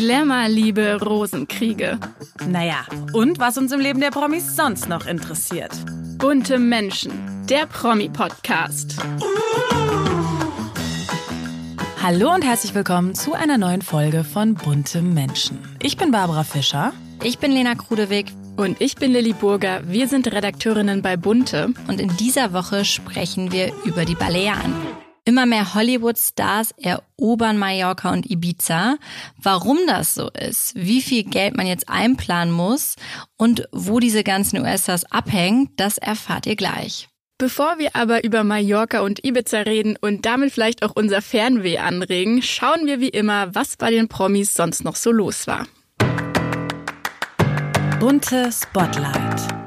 Glamour, Liebe, Rosenkriege. Naja, und was uns im Leben der Promis sonst noch interessiert. Bunte Menschen, der Promi-Podcast. Hallo und herzlich willkommen zu einer neuen Folge von Bunte Menschen. Ich bin Barbara Fischer. Ich bin Lena Krudewig. Und ich bin Lilly Burger. Wir sind Redakteurinnen bei Bunte. Und in dieser Woche sprechen wir über die Balearen. Immer mehr Hollywood-Stars erobern Mallorca und Ibiza. Warum das so ist, wie viel Geld man jetzt einplanen muss und wo diese ganzen US-Stars abhängen, das erfahrt ihr gleich. Bevor wir aber über Mallorca und Ibiza reden und damit vielleicht auch unser Fernweh anregen, schauen wir wie immer, was bei den Promis sonst noch so los war. Bunte Spotlight.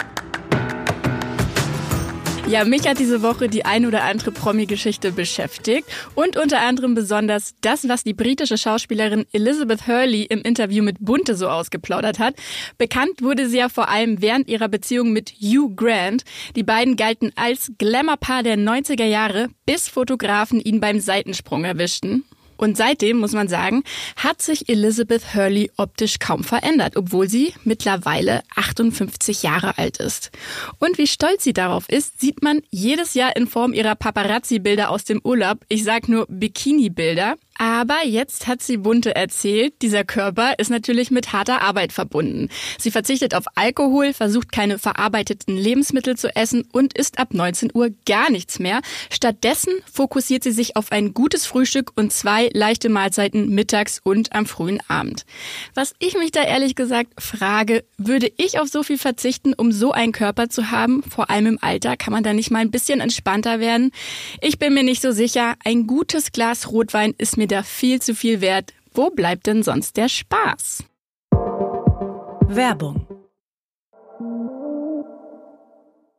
Ja, mich hat diese Woche die ein oder andere Promi-Geschichte beschäftigt und unter anderem besonders das, was die britische Schauspielerin Elizabeth Hurley im Interview mit Bunte so ausgeplaudert hat. Bekannt wurde sie ja vor allem während ihrer Beziehung mit Hugh Grant. Die beiden galten als Glamour-Paar der 90er Jahre, bis Fotografen ihn beim Seitensprung erwischten. Und seitdem, muss man sagen, hat sich Elizabeth Hurley optisch kaum verändert, obwohl sie mittlerweile 58 Jahre alt ist. Und wie stolz sie darauf ist, sieht man jedes Jahr in Form ihrer Paparazzi-Bilder aus dem Urlaub. Ich sag nur Bikini-Bilder. Aber jetzt hat sie Bunte erzählt, dieser Körper ist natürlich mit harter Arbeit verbunden. Sie verzichtet auf Alkohol, versucht keine verarbeiteten Lebensmittel zu essen und isst ab 19 Uhr gar nichts mehr. Stattdessen fokussiert sie sich auf ein gutes Frühstück und zwei leichte Mahlzeiten mittags und am frühen Abend. Was ich mich da ehrlich gesagt frage, würde ich auf so viel verzichten, um so einen Körper zu haben? Vor allem im Alter kann man da nicht mal ein bisschen entspannter werden? Ich bin mir nicht so sicher. Ein gutes Glas Rotwein ist mir da viel zu viel wert. Wo bleibt denn sonst der Spaß? Werbung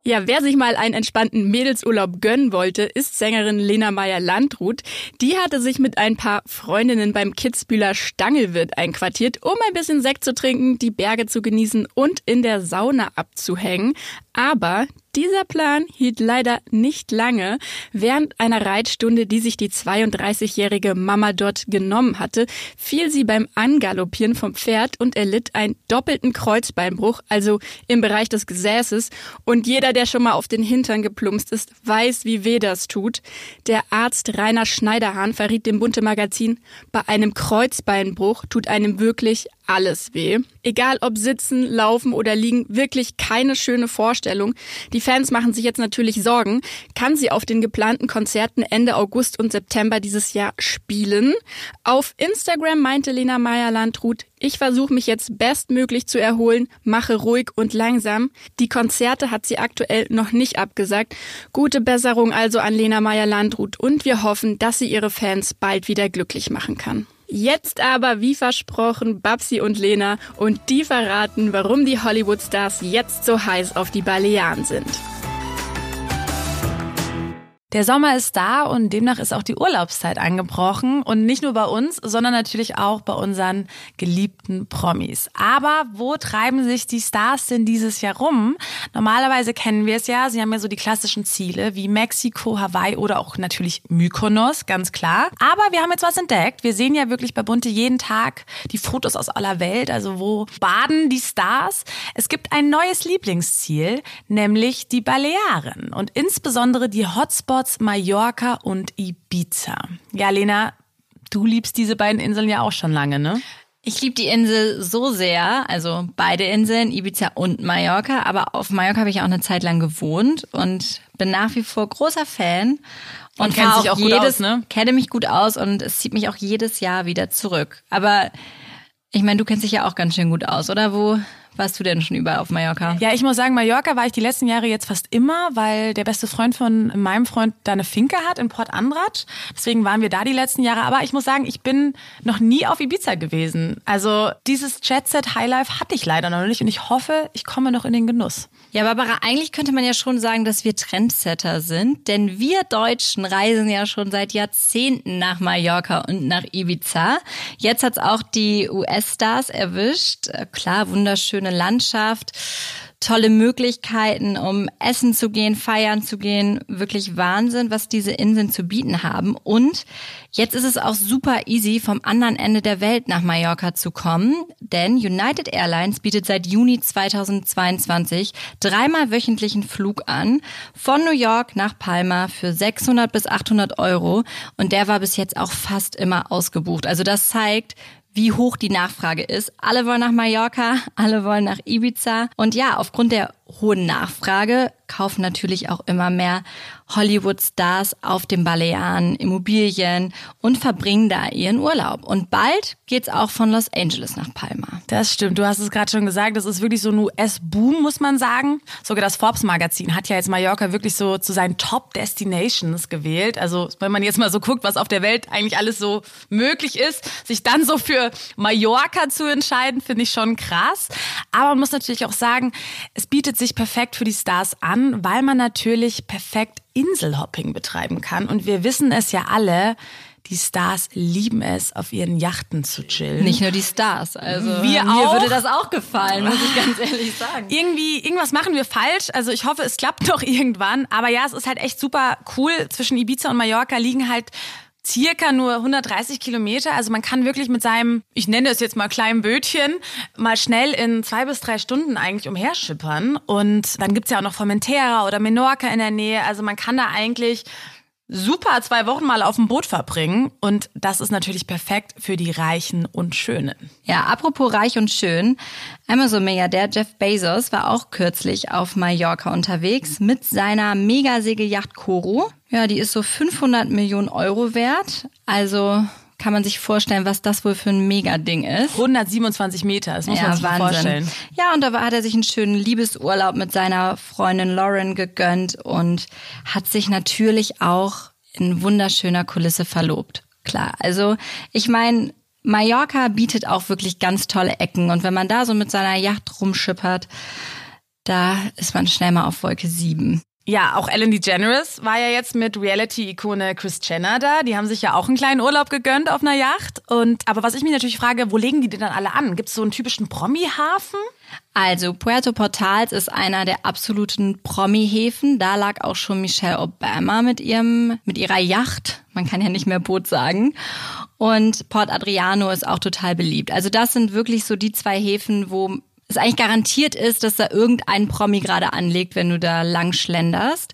Ja, wer sich mal einen entspannten Mädelsurlaub gönnen wollte, ist Sängerin Lena Meyer-Landrut. Die hatte sich mit ein paar Freundinnen beim Kitzbühler Stangelwirt einquartiert, um ein bisschen Sekt zu trinken, die Berge zu genießen und in der Sauna abzuhängen. Aber dieser Plan hielt leider nicht lange. Während einer Reitstunde, die sich die 32-jährige Mama dort genommen hatte, fiel sie beim Angaloppieren vom Pferd und erlitt einen doppelten Kreuzbeinbruch, also im Bereich des Gesäßes. Und jeder, der schon mal auf den Hintern geplumpst ist, weiß, wie weh das tut. Der Arzt Rainer Schneiderhahn verriet dem Bunte Magazin, bei einem Kreuzbeinbruch tut einem wirklich alles weh. Egal ob sitzen, laufen oder liegen, wirklich keine schöne Vorstellung. Die Fans machen sich jetzt natürlich Sorgen. Kann sie auf den geplanten Konzerten Ende August und September dieses Jahr spielen? Auf Instagram meinte Lena Meyer-Landrut, ich versuche mich jetzt bestmöglich zu erholen, mache ruhig und langsam. Die Konzerte hat sie aktuell noch nicht abgesagt. Gute Besserung also an Lena Meyer-Landrut und wir hoffen, dass sie ihre Fans bald wieder glücklich machen kann. Jetzt aber, wie versprochen, Babsi und Lena und die verraten, warum die Hollywood-Stars jetzt so heiß auf die Balearen sind. Der Sommer ist da und demnach ist auch die Urlaubszeit angebrochen. Und nicht nur bei uns, sondern natürlich auch bei unseren geliebten Promis. Aber wo treiben sich die Stars denn dieses Jahr rum? Normalerweise kennen wir es ja. Sie haben ja so die klassischen Ziele wie Mexiko, Hawaii oder auch natürlich Mykonos, ganz klar. Aber wir haben jetzt was entdeckt. Wir sehen ja wirklich bei Bunte jeden Tag die Fotos aus aller Welt. Also wo baden die Stars? Es gibt ein neues Lieblingsziel, nämlich die Balearen. Und insbesondere die Hotspots Resorts Mallorca und Ibiza. Ja, Lena, du liebst diese beiden Inseln ja auch schon lange, ne? Ich liebe die Insel so sehr, also beide Inseln, Ibiza und Mallorca, aber auf Mallorca habe ich auch eine Zeit lang gewohnt und bin nach wie vor großer Fan und, und kennt sich auch jedes, gut aus, ne? Kenne mich gut aus und es zieht mich auch jedes Jahr wieder zurück. Aber ich meine, du kennst dich ja auch ganz schön gut aus, oder? Wo warst du denn schon überall auf Mallorca? Ja, ich muss sagen, Mallorca war ich die letzten Jahre jetzt fast immer, weil der beste Freund von meinem Freund da eine Finke hat in Port Andrat. Deswegen waren wir da die letzten Jahre. Aber ich muss sagen, ich bin noch nie auf Ibiza gewesen. Also dieses Jet Set Highlife hatte ich leider noch nicht und ich hoffe, ich komme noch in den Genuss. Ja, Barbara, eigentlich könnte man ja schon sagen, dass wir Trendsetter sind, denn wir Deutschen reisen ja schon seit Jahrzehnten nach Mallorca und nach Ibiza. Jetzt hat's auch die US-Stars erwischt. Klar, wunderschöne Landschaft tolle Möglichkeiten, um essen zu gehen, feiern zu gehen. Wirklich Wahnsinn, was diese Inseln zu bieten haben. Und jetzt ist es auch super easy, vom anderen Ende der Welt nach Mallorca zu kommen. Denn United Airlines bietet seit Juni 2022 dreimal wöchentlichen Flug an von New York nach Palma für 600 bis 800 Euro. Und der war bis jetzt auch fast immer ausgebucht. Also das zeigt, wie hoch die Nachfrage ist. Alle wollen nach Mallorca, alle wollen nach Ibiza. Und ja, aufgrund der hohen Nachfrage kaufen natürlich auch immer mehr Hollywood-Stars auf den Balearen Immobilien und verbringen da ihren Urlaub. Und bald geht's auch von Los Angeles nach Palma. Das stimmt. Du hast es gerade schon gesagt. Das ist wirklich so ein US-Boom, muss man sagen. Sogar das Forbes-Magazin hat ja jetzt Mallorca wirklich so zu seinen Top-Destinations gewählt. Also wenn man jetzt mal so guckt, was auf der Welt eigentlich alles so möglich ist, sich dann so für Mallorca zu entscheiden, finde ich schon krass. Aber man muss natürlich auch sagen, es bietet sich perfekt für die Stars an, weil man natürlich perfekt Inselhopping betreiben kann. Und wir wissen es ja alle, die Stars lieben es, auf ihren Yachten zu chillen. Nicht nur die Stars, also wir mir auch. würde das auch gefallen, muss ich ganz ehrlich sagen. Irgendwie, irgendwas machen wir falsch. Also ich hoffe, es klappt doch irgendwann. Aber ja, es ist halt echt super cool. Zwischen Ibiza und Mallorca liegen halt circa nur 130 Kilometer. Also man kann wirklich mit seinem, ich nenne es jetzt mal kleinen Bötchen, mal schnell in zwei bis drei Stunden eigentlich umherschippern. Und dann gibt's ja auch noch Formentera oder Menorca in der Nähe. Also man kann da eigentlich super zwei Wochen mal auf dem Boot verbringen. Und das ist natürlich perfekt für die Reichen und Schönen. Ja, apropos reich und schön. Amazon-Milliardär Jeff Bezos war auch kürzlich auf Mallorca unterwegs mit seiner Megasegelyacht Koro. Ja, die ist so 500 Millionen Euro wert. Also kann man sich vorstellen, was das wohl für ein Megading ist. 127 Meter, das muss ja, man sich Wahnsinn. vorstellen. Ja, und da hat er sich einen schönen Liebesurlaub mit seiner Freundin Lauren gegönnt und hat sich natürlich auch in wunderschöner Kulisse verlobt. Klar, also ich meine, Mallorca bietet auch wirklich ganz tolle Ecken und wenn man da so mit seiner Yacht rumschippert, da ist man schnell mal auf Wolke 7. Ja, auch Ellen DeGeneres war ja jetzt mit Reality-Ikone Chris Jenner da. Die haben sich ja auch einen kleinen Urlaub gegönnt auf einer Yacht. Und aber was ich mich natürlich frage, wo legen die denn dann alle an? Gibt es so einen typischen Promi-Hafen? Also Puerto Portals ist einer der absoluten Promi-Häfen. Da lag auch schon Michelle Obama mit ihrem, mit ihrer Yacht. Man kann ja nicht mehr Boot sagen. Und Port Adriano ist auch total beliebt. Also das sind wirklich so die zwei Häfen, wo es eigentlich garantiert ist, dass da irgendein Promi gerade anlegt, wenn du da lang schlenderst.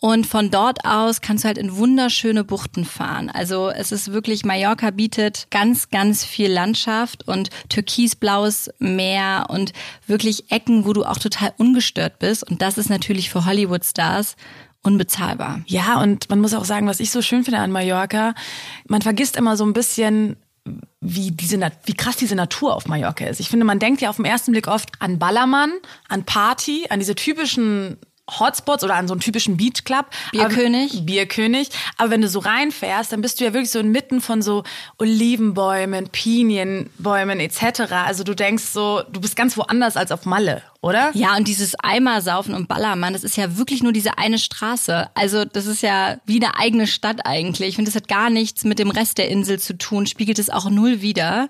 Und von dort aus kannst du halt in wunderschöne Buchten fahren. Also es ist wirklich, Mallorca bietet ganz, ganz viel Landschaft und türkisblaues Meer und wirklich Ecken, wo du auch total ungestört bist. Und das ist natürlich für Hollywood-Stars unbezahlbar. Ja, und man muss auch sagen, was ich so schön finde an Mallorca, man vergisst immer so ein bisschen, wie diese wie krass diese Natur auf Mallorca ist. Ich finde, man denkt ja auf den ersten Blick oft an Ballermann, an Party, an diese typischen Hotspots oder an so einen typischen Beachclub. Bierkönig. Aber, Bierkönig. Aber wenn du so reinfährst, dann bist du ja wirklich so inmitten von so Olivenbäumen, Pinienbäumen etc. Also du denkst so, du bist ganz woanders als auf Malle, oder? Ja, und dieses Eimersaufen und Ballermann, das ist ja wirklich nur diese eine Straße. Also das ist ja wie eine eigene Stadt eigentlich. Ich finde, das hat gar nichts mit dem Rest der Insel zu tun, spiegelt es auch null wider.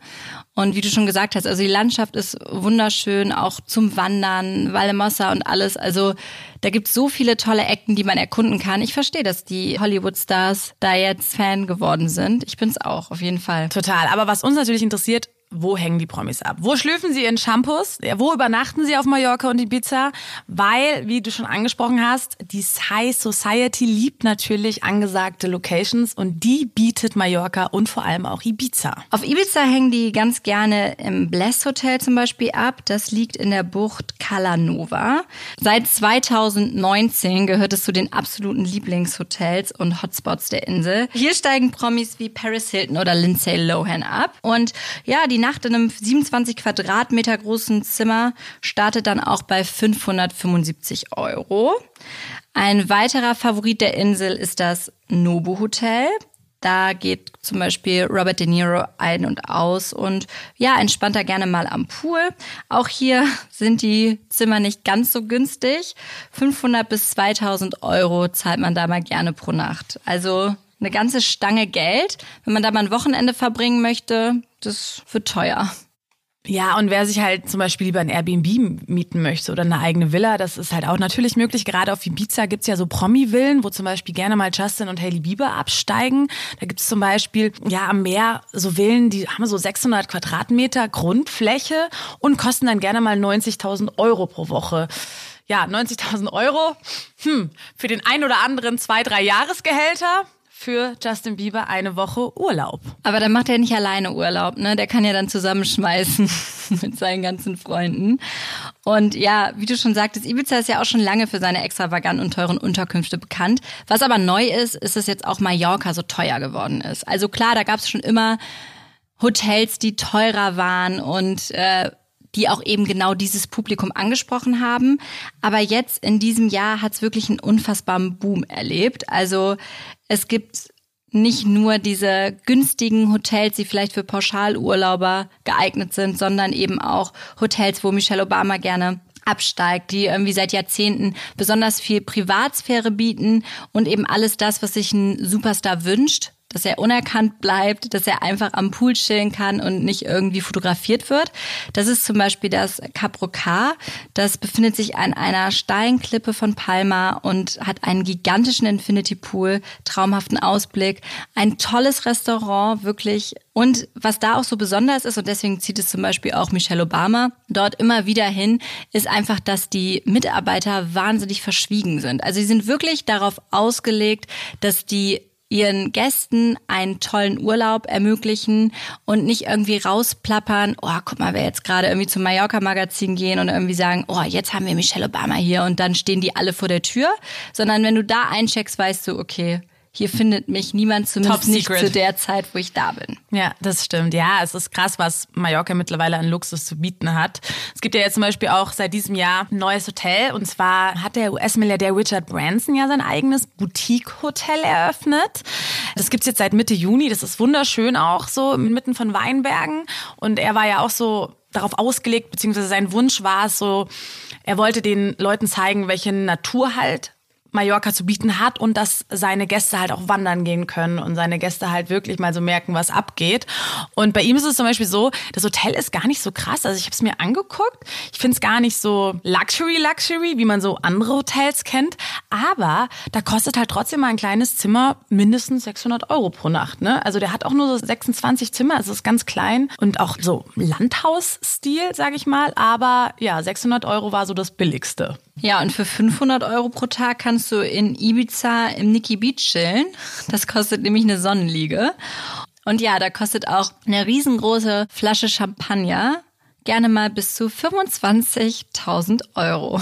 Und wie du schon gesagt hast, also die Landschaft ist wunderschön, auch zum Wandern, Vallemossa und alles. Also da gibt es so viele tolle Ecken, die man erkunden kann. Ich verstehe, dass die Hollywood-Stars da jetzt Fan geworden sind. Ich bin's auch, auf jeden Fall. Total. Aber was uns natürlich interessiert, wo hängen die Promis ab? Wo schlüpfen sie in Shampoos? Wo übernachten sie auf Mallorca und Ibiza? Weil, wie du schon angesprochen hast, die High Society liebt natürlich angesagte Locations und die bietet Mallorca und vor allem auch Ibiza. Auf Ibiza hängen die ganz gerne im Bless Hotel zum Beispiel ab. Das liegt in der Bucht Calanova. Seit 2019 gehört es zu den absoluten Lieblingshotels und Hotspots der Insel. Hier steigen Promis wie Paris Hilton oder Lindsay Lohan ab. Und ja, die Nacht in einem 27 Quadratmeter großen Zimmer startet dann auch bei 575 Euro. Ein weiterer Favorit der Insel ist das Nobu Hotel. Da geht zum Beispiel Robert De Niro ein und aus und ja, entspannt da gerne mal am Pool. Auch hier sind die Zimmer nicht ganz so günstig. 500 bis 2000 Euro zahlt man da mal gerne pro Nacht. Also eine ganze Stange Geld. Wenn man da mal ein Wochenende verbringen möchte, das wird teuer. Ja, und wer sich halt zum Beispiel lieber ein Airbnb mieten möchte oder eine eigene Villa, das ist halt auch natürlich möglich. Gerade auf Ibiza gibt's ja so Promi-Villen, wo zum Beispiel gerne mal Justin und Hailey Bieber absteigen. Da gibt's zum Beispiel ja am Meer so Villen, die haben so 600 Quadratmeter Grundfläche und kosten dann gerne mal 90.000 Euro pro Woche ja, 90.000 Euro, hm, für den ein oder anderen zwei, drei Jahresgehälter für Justin Bieber eine Woche Urlaub. Aber dann macht er nicht alleine Urlaub, ne? Der kann ja dann zusammenschmeißen mit seinen ganzen Freunden. Und ja, wie du schon sagtest, Ibiza ist ja auch schon lange für seine extravaganten und teuren Unterkünfte bekannt. Was aber neu ist, ist, dass jetzt auch Mallorca so teuer geworden ist. Also klar, da gab es schon immer Hotels, die teurer waren und äh, die auch eben genau dieses Publikum angesprochen haben. Aber jetzt in diesem Jahr hat es wirklich einen unfassbaren Boom erlebt. Also es gibt nicht nur diese günstigen Hotels, die vielleicht für Pauschalurlauber geeignet sind, sondern eben auch Hotels, wo Michelle Obama gerne absteigt, die irgendwie seit Jahrzehnten besonders viel Privatsphäre bieten und eben alles das, was sich ein Superstar wünscht, dass er unerkannt bleibt, dass er einfach am Pool chillen kann und nicht irgendwie fotografiert wird. Das ist zum Beispiel das Caprocar. Das befindet sich an einer steilen Klippe von Palma und hat einen gigantischen Infinity Pool, traumhaften Ausblick, ein tolles Restaurant, wirklich. Und was da auch so besonders ist, und deswegen zieht es zum Beispiel auch Michelle Obama dort immer wieder hin, ist einfach, dass die Mitarbeiter wahnsinnig verschwiegen sind. Also sie sind wirklich darauf ausgelegt, dass die ihren Gästen einen tollen Urlaub ermöglichen und nicht irgendwie rausplappern, oh, guck mal, wer jetzt gerade irgendwie zum Mallorca-Magazin gehen und irgendwie sagen, oh, jetzt haben wir Michelle Obama hier und dann stehen die alle vor der Tür, sondern wenn du da eincheckst, weißt du, okay, hier findet mich niemand zumindest nicht zu der Zeit, wo ich da bin. Ja, das stimmt. Ja, es ist krass, was Mallorca mittlerweile an Luxus zu bieten hat. Es gibt ja jetzt zum Beispiel auch seit diesem Jahr ein neues Hotel und zwar hat der US-Milliardär Richard Branson ja sein eigenes Boutique-Hotel eröffnet. Das gibt's jetzt seit Mitte Juni. Das ist wunderschön auch so mitten von Weinbergen und er war ja auch so darauf ausgelegt, beziehungsweise sein Wunsch war es so, er wollte den Leuten zeigen, welche Natur halt Mallorca zu bieten hat und dass seine Gäste halt auch wandern gehen können und seine Gäste halt wirklich mal so merken, was abgeht. Und bei ihm ist es zum Beispiel so, das Hotel ist gar nicht so krass. Also ich habe es mir angeguckt. Ich finde es gar nicht so Luxury, Luxury, wie man so andere Hotels kennt. Aber da kostet halt trotzdem mal ein kleines Zimmer mindestens 600 Euro pro Nacht. Ne? Also der hat auch nur so 26 Zimmer, also ist ganz klein und auch so Landhausstil, sage ich mal. Aber ja, 600 Euro war so das Billigste. Ja, und für 500 Euro pro Tag kannst du in Ibiza im Nikki Beach chillen. Das kostet nämlich eine Sonnenliege. Und ja, da kostet auch eine riesengroße Flasche Champagner gerne mal bis zu 25.000 Euro.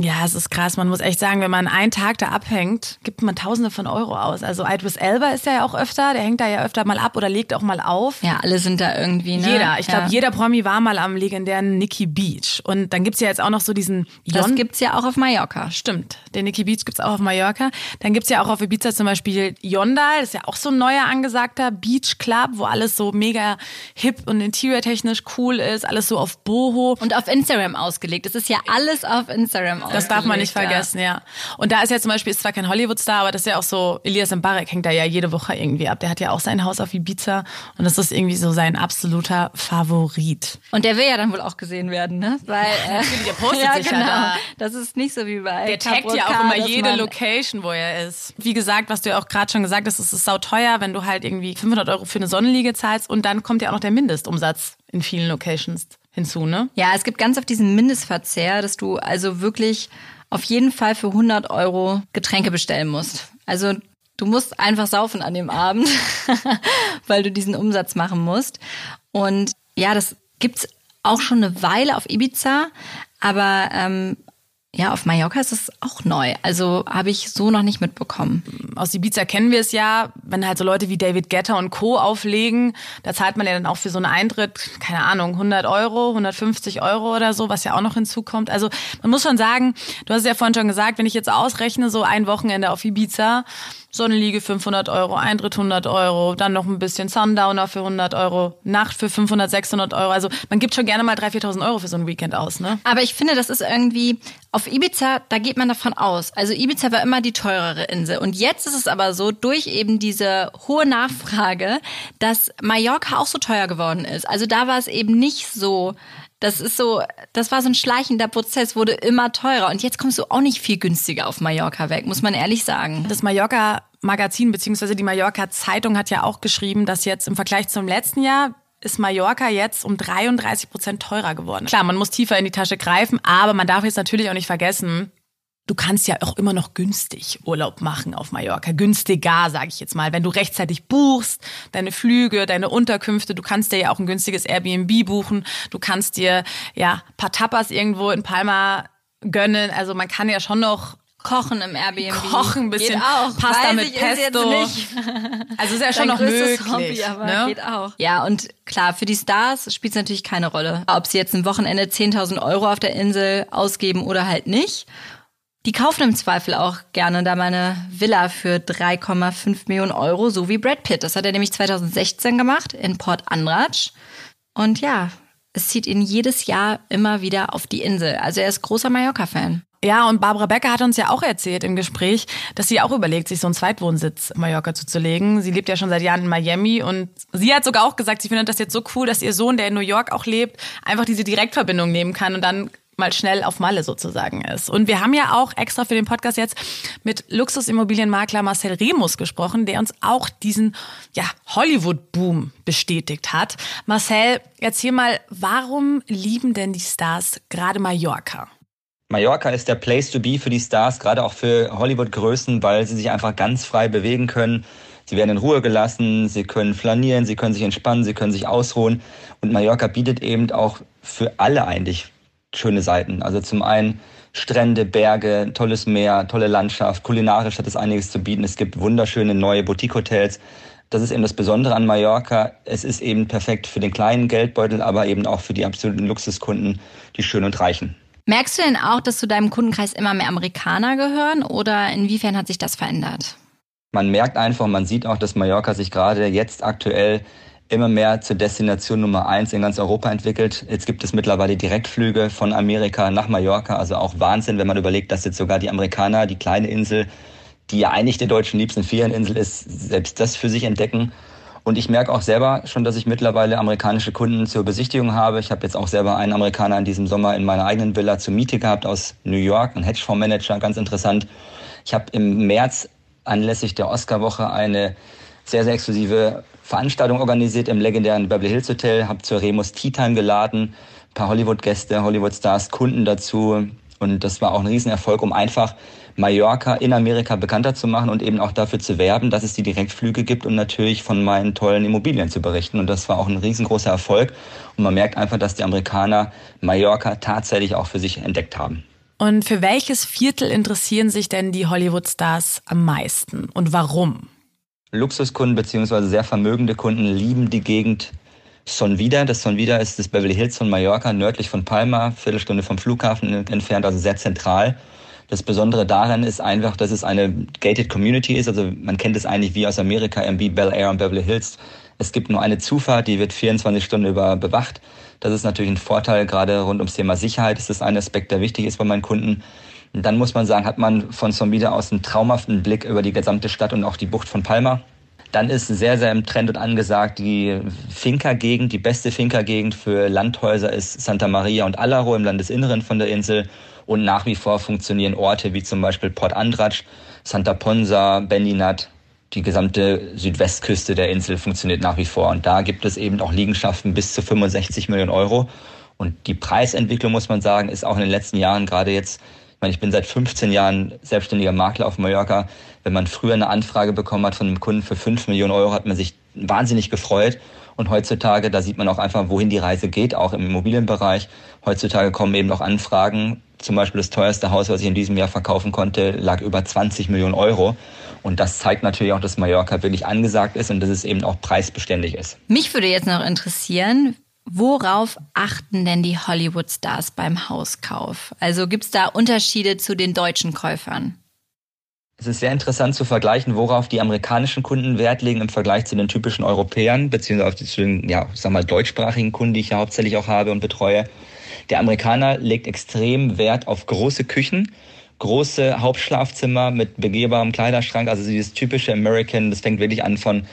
Ja, es ist krass. Man muss echt sagen, wenn man einen Tag da abhängt, gibt man Tausende von Euro aus. Also Idris Elba ist ja auch öfter, der hängt da ja öfter mal ab oder legt auch mal auf. Ja, alle sind da irgendwie, ne? Jeder. Ich glaube, ja. jeder Promi war mal am legendären Nikki Beach. Und dann gibt's ja jetzt auch noch so diesen Jon Das gibt's ja auch auf Mallorca. Stimmt. Den Nikki Beach gibt's auch auf Mallorca. Dann gibt's ja auch auf Ibiza zum Beispiel Yondal. Das ist ja auch so ein neuer angesagter Beach Club, wo alles so mega hip und interiortechnisch cool ist. Alles so auf Boho. Und auf Instagram ausgelegt. Es ist ja alles auf Instagram ausgelegt. Das darf man nicht vergessen vergessen, ja. Und da ist ja zum Beispiel, ist zwar kein Hollywood-Star, aber das ist ja auch so, Elias Mbarek hängt da ja jede Woche irgendwie ab. Der hat ja auch sein Haus auf Ibiza und das ist irgendwie so sein absoluter Favorit. Und der will ja dann wohl auch gesehen werden, ne? Weil, äh, der postet ja, sich genau. ja da. Das ist nicht so wie bei Der taggt ja auch immer jede Location, wo er ist. Wie gesagt, was du ja auch gerade schon gesagt hast, es ist sauteuer, wenn du halt irgendwie 500 Euro für eine Sonnenliege zahlst und dann kommt ja auch noch der Mindestumsatz in vielen Locations hinzu, ne? Ja, es gibt ganz auf diesen Mindestverzehr, dass du also wirklich auf jeden Fall für 100 Euro Getränke bestellen musst. Also du musst einfach saufen an dem Abend, weil du diesen Umsatz machen musst. Und ja, das gibt's auch schon eine Weile auf Ibiza, aber ähm, ja, auf Mallorca ist es auch neu. Also habe ich so noch nicht mitbekommen. Aus Ibiza kennen wir es ja, wenn halt so Leute wie David Getter und Co. auflegen, da zahlt man ja dann auch für so einen Eintritt, keine Ahnung, 100 Euro, 150 Euro oder so, was ja auch noch hinzukommt. Also man muss schon sagen, du hast es ja vorhin schon gesagt, wenn ich jetzt ausrechne, so ein Wochenende auf Ibiza, Sonnenliege 500 Euro, Eintritt 100 Euro, dann noch ein bisschen Sundowner für 100 Euro, Nacht für 500, 600 Euro. Also man gibt schon gerne mal 3.000, 4.000 Euro für so ein Weekend aus, ne? Aber ich finde, das ist irgendwie, auf Ibiza, da geht man davon aus. Also Ibiza war immer die teurere Insel. Und jetzt ist es aber so, durch eben diese hohe Nachfrage, dass Mallorca auch so teuer geworden ist. Also da war es eben nicht so, das ist so, das war so ein schleichender Prozess, wurde immer teurer. Und jetzt kommst du auch nicht viel günstiger auf Mallorca weg, muss man ehrlich sagen. Das Mallorca Magazin beziehungsweise die Mallorca Zeitung hat ja auch geschrieben, dass jetzt im Vergleich zum letzten Jahr ist Mallorca jetzt um 33 Prozent teurer geworden. Klar, man muss tiefer in die Tasche greifen, aber man darf jetzt natürlich auch nicht vergessen, du kannst ja auch immer noch günstig Urlaub machen auf Mallorca. Günstiger, sage ich jetzt mal. Wenn du rechtzeitig buchst, deine Flüge, deine Unterkünfte, du kannst dir ja auch ein günstiges Airbnb buchen. Du kannst dir ja paar Tapas irgendwo in Palma gönnen. Also man kann ja schon noch Kochen im Airbnb. Kochen ein bisschen. Geht auch. Pasta Weiß mit ich, Pesto. Ist jetzt nicht Also ist ja schon dein noch möglich. Hobby, aber ne? geht auch. Ja, und klar, für die Stars spielt es natürlich keine Rolle, ob sie jetzt ein Wochenende 10.000 Euro auf der Insel ausgeben oder halt nicht. Die kaufen im Zweifel auch gerne da meine Villa für 3,5 Millionen Euro, so wie Brad Pitt. Das hat er nämlich 2016 gemacht in Port Andratsch. Und ja, es zieht ihn jedes Jahr immer wieder auf die Insel. Also er ist großer Mallorca-Fan. Ja, und Barbara Becker hat uns ja auch erzählt im Gespräch, dass sie auch überlegt, sich so einen Zweitwohnsitz in Mallorca zuzulegen. Sie lebt ja schon seit Jahren in Miami und sie hat sogar auch gesagt, sie findet das jetzt so cool, dass ihr Sohn, der in New York auch lebt, einfach diese Direktverbindung nehmen kann und dann mal schnell auf Malle sozusagen ist. Und wir haben ja auch extra für den Podcast jetzt mit Luxusimmobilienmakler Marcel Remus gesprochen, der uns auch diesen ja, Hollywood-Boom bestätigt hat. Marcel, erzähl mal, warum lieben denn die Stars gerade Mallorca? Mallorca ist der Place to be für die Stars, gerade auch für Hollywood-Größen, weil sie sich einfach ganz frei bewegen können. Sie werden in Ruhe gelassen, sie können flanieren, sie können sich entspannen, sie können sich ausruhen. Und Mallorca bietet eben auch für alle eigentlich schöne Seiten. Also zum einen Strände, Berge, tolles Meer, tolle Landschaft. Kulinarisch hat es einiges zu bieten. Es gibt wunderschöne neue Boutique-Hotels. Das ist eben das Besondere an Mallorca. Es ist eben perfekt für den kleinen Geldbeutel, aber eben auch für die absoluten Luxuskunden, die Schönen und Reichen. Merkst du denn auch, dass zu deinem Kundenkreis immer mehr Amerikaner gehören oder inwiefern hat sich das verändert? Man merkt einfach, man sieht auch, dass Mallorca sich gerade jetzt aktuell immer mehr zur Destination Nummer eins in ganz Europa entwickelt. Jetzt gibt es mittlerweile Direktflüge von Amerika nach Mallorca, also auch Wahnsinn, wenn man überlegt, dass jetzt sogar die Amerikaner die kleine Insel, die ja eigentlich der deutschen liebsten Ferieninsel ist, selbst das für sich entdecken. Und ich merke auch selber schon, dass ich mittlerweile amerikanische Kunden zur Besichtigung habe. Ich habe jetzt auch selber einen Amerikaner in diesem Sommer in meiner eigenen Villa zur Miete gehabt aus New York, ein Hedgefondsmanager, ganz interessant. Ich habe im März anlässlich der Oscarwoche eine sehr, sehr exklusive Veranstaltung organisiert im legendären Beverly Hills Hotel, habe zur Remus Tea Time geladen, ein paar Hollywood-Gäste, Hollywood-Stars, Kunden dazu. Und das war auch ein Riesenerfolg, um einfach Mallorca in Amerika bekannter zu machen und eben auch dafür zu werben, dass es die Direktflüge gibt und natürlich von meinen tollen Immobilien zu berichten. Und das war auch ein riesengroßer Erfolg. Und man merkt einfach, dass die Amerikaner Mallorca tatsächlich auch für sich entdeckt haben. Und für welches Viertel interessieren sich denn die Hollywood-Stars am meisten und warum? Luxuskunden bzw. sehr vermögende Kunden lieben die Gegend Sonvida. Das Sonvida ist das Beverly Hills von Mallorca, nördlich von Palma, Viertelstunde vom Flughafen entfernt, also sehr zentral. Das Besondere daran ist einfach, dass es eine gated Community ist. Also man kennt es eigentlich wie aus Amerika, MB, Bel Air und Beverly Hills. Es gibt nur eine Zufahrt, die wird 24 Stunden über bewacht. Das ist natürlich ein Vorteil, gerade rund ums Thema Sicherheit ist das ein Aspekt, der wichtig ist bei meinen Kunden. Und dann muss man sagen, hat man von Somida aus einen traumhaften Blick über die gesamte Stadt und auch die Bucht von Palma. Dann ist sehr, sehr im Trend und angesagt die Finca-Gegend. Die beste Finca-Gegend für Landhäuser ist Santa Maria und Alaro im Landesinneren von der Insel. Und nach wie vor funktionieren Orte wie zum Beispiel Port Andratsch, Santa Ponsa, Beninat. Die gesamte Südwestküste der Insel funktioniert nach wie vor. Und da gibt es eben auch Liegenschaften bis zu 65 Millionen Euro. Und die Preisentwicklung, muss man sagen, ist auch in den letzten Jahren gerade jetzt meine, ich bin seit 15 Jahren selbstständiger Makler auf Mallorca. Wenn man früher eine Anfrage bekommen hat von einem Kunden für 5 Millionen Euro, hat man sich wahnsinnig gefreut. Und heutzutage, da sieht man auch einfach, wohin die Reise geht, auch im Immobilienbereich. Heutzutage kommen eben auch Anfragen. Zum Beispiel das teuerste Haus, was ich in diesem Jahr verkaufen konnte, lag über 20 Millionen Euro. Und das zeigt natürlich auch, dass Mallorca wirklich angesagt ist und dass es eben auch preisbeständig ist. Mich würde jetzt noch interessieren, Worauf achten denn die Hollywood-Stars beim Hauskauf? Also gibt es da Unterschiede zu den deutschen Käufern? Es ist sehr interessant zu vergleichen, worauf die amerikanischen Kunden Wert legen im Vergleich zu den typischen Europäern, beziehungsweise zu den, ja, sag mal, deutschsprachigen Kunden, die ich ja hauptsächlich auch habe und betreue. Der Amerikaner legt extrem Wert auf große Küchen, große Hauptschlafzimmer mit begehbarem Kleiderschrank, also dieses typische American, das fängt wirklich an von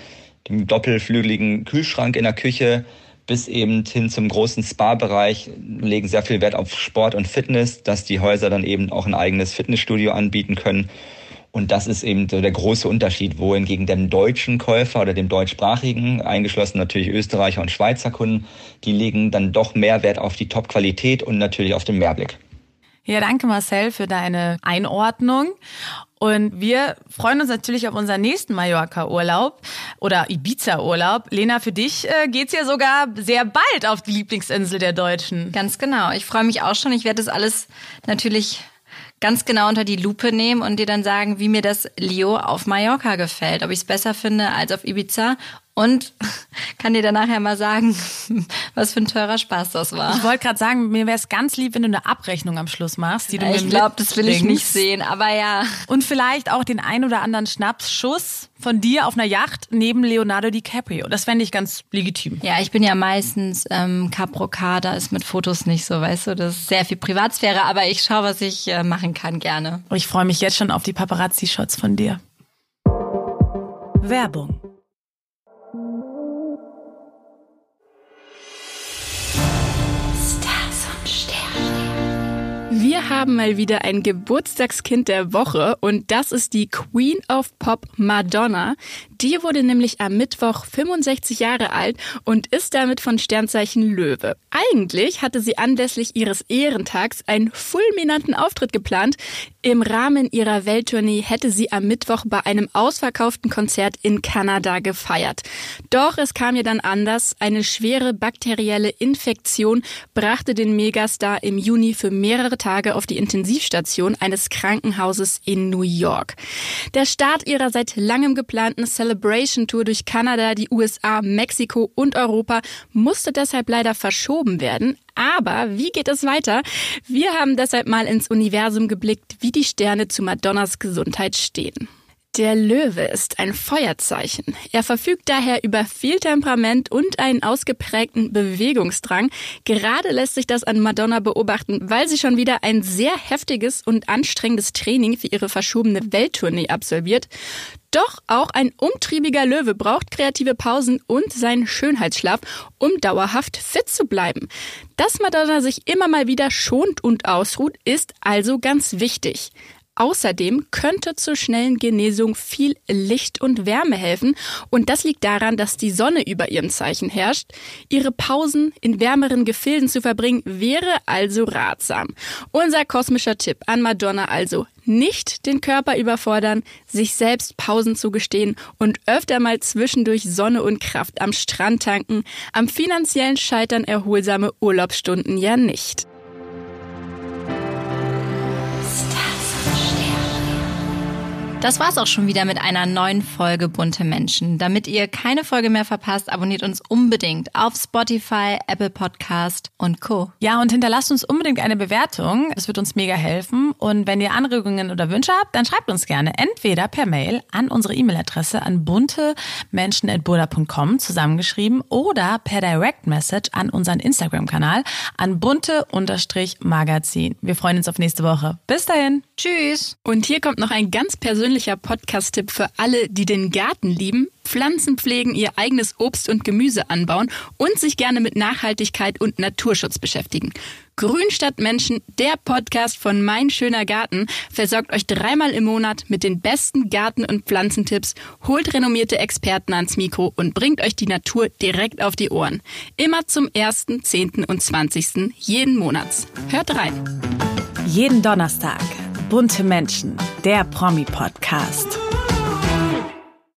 dem doppelflügeligen Kühlschrank in der Küche bis eben hin zum großen Spa-Bereich, legen sehr viel Wert auf Sport und Fitness, dass die Häuser dann eben auch ein eigenes Fitnessstudio anbieten können und das ist eben so der große Unterschied, wohingegen dem deutschen Käufer oder dem deutschsprachigen, eingeschlossen natürlich Österreicher und Schweizer Kunden, die legen dann doch mehr Wert auf die Top-Qualität und natürlich auf den Mehrblick. Ja, danke Marcel für deine Einordnung. Und wir freuen uns natürlich auf unseren nächsten Mallorca-Urlaub oder Ibiza-Urlaub. Lena, für dich äh, geht's ja sogar sehr bald auf die Lieblingsinsel der Deutschen. Ganz genau. Ich freue mich auch schon. Ich werde das alles natürlich ganz genau unter die Lupe nehmen und dir dann sagen, wie mir das Leo auf Mallorca gefällt. Ob ich es besser finde als auf Ibiza und kann dir dann nachher mal sagen, was für ein teurer Spaß das war. Ich wollte gerade sagen, mir wäre es ganz lieb, wenn du eine Abrechnung am Schluss machst, die du ich mir Ich glaube, das will ich nicht sehen, aber ja. Und vielleicht auch den ein oder anderen Schnapsschuss von dir auf einer Yacht neben Leonardo DiCaprio. Das fände ich ganz legitim. Ja, ich bin ja meistens ähm, Caprocar, da ist mit Fotos nicht so, weißt du, das ist sehr viel Privatsphäre, aber ich schaue, was ich äh, machen kann, gerne. Ich freue mich jetzt schon auf die Paparazzi-Shots von dir. Werbung Wir haben mal wieder ein Geburtstagskind der Woche und das ist die Queen of Pop Madonna. Die wurde nämlich am Mittwoch 65 Jahre alt und ist damit von Sternzeichen Löwe. Eigentlich hatte sie anlässlich ihres Ehrentags einen fulminanten Auftritt geplant. Im Rahmen ihrer Welttournee hätte sie am Mittwoch bei einem ausverkauften Konzert in Kanada gefeiert. Doch es kam ihr dann anders. Eine schwere bakterielle Infektion brachte den Megastar im Juni für mehrere Tage auf die Intensivstation eines Krankenhauses in New York. Der Start ihrer seit langem geplanten Celebration Tour durch Kanada, die USA, Mexiko und Europa musste deshalb leider verschoben werden. Aber wie geht es weiter? Wir haben deshalb mal ins Universum geblickt, wie die Sterne zu Madonnas Gesundheit stehen. Der Löwe ist ein Feuerzeichen. Er verfügt daher über viel Temperament und einen ausgeprägten Bewegungsdrang. Gerade lässt sich das an Madonna beobachten, weil sie schon wieder ein sehr heftiges und anstrengendes Training für ihre verschobene Welttournee absolviert. Doch auch ein umtriebiger Löwe braucht kreative Pausen und seinen Schönheitsschlaf, um dauerhaft fit zu bleiben. Dass Madonna sich immer mal wieder schont und ausruht, ist also ganz wichtig. Außerdem könnte zur schnellen Genesung viel Licht und Wärme helfen und das liegt daran, dass die Sonne über ihrem Zeichen herrscht. Ihre Pausen in wärmeren Gefilden zu verbringen wäre also ratsam. Unser kosmischer Tipp an Madonna also, nicht den Körper überfordern, sich selbst Pausen zugestehen und öfter mal zwischendurch Sonne und Kraft am Strand tanken. Am finanziellen Scheitern erholsame Urlaubsstunden ja nicht. Das war's auch schon wieder mit einer neuen Folge Bunte Menschen. Damit ihr keine Folge mehr verpasst, abonniert uns unbedingt auf Spotify, Apple Podcast und Co. Ja, und hinterlasst uns unbedingt eine Bewertung. Das wird uns mega helfen. Und wenn ihr Anregungen oder Wünsche habt, dann schreibt uns gerne entweder per Mail an unsere E-Mail-Adresse an buntemenschen.burda.com zusammengeschrieben oder per Direct Message an unseren Instagram-Kanal an bunte-magazin. Wir freuen uns auf nächste Woche. Bis dahin. Tschüss. Und hier kommt noch ein ganz persönlicher persönlicher Podcast-Tipp für alle, die den Garten lieben, Pflanzen pflegen, ihr eigenes Obst und Gemüse anbauen und sich gerne mit Nachhaltigkeit und Naturschutz beschäftigen. Grün statt Menschen, der Podcast von Mein schöner Garten, versorgt euch dreimal im Monat mit den besten Garten- und Pflanzentipps, holt renommierte Experten ans Mikro und bringt euch die Natur direkt auf die Ohren. Immer zum 1., 10. und 20. jeden Monats. Hört rein. Jeden Donnerstag Bunte Menschen, der Promi-Podcast.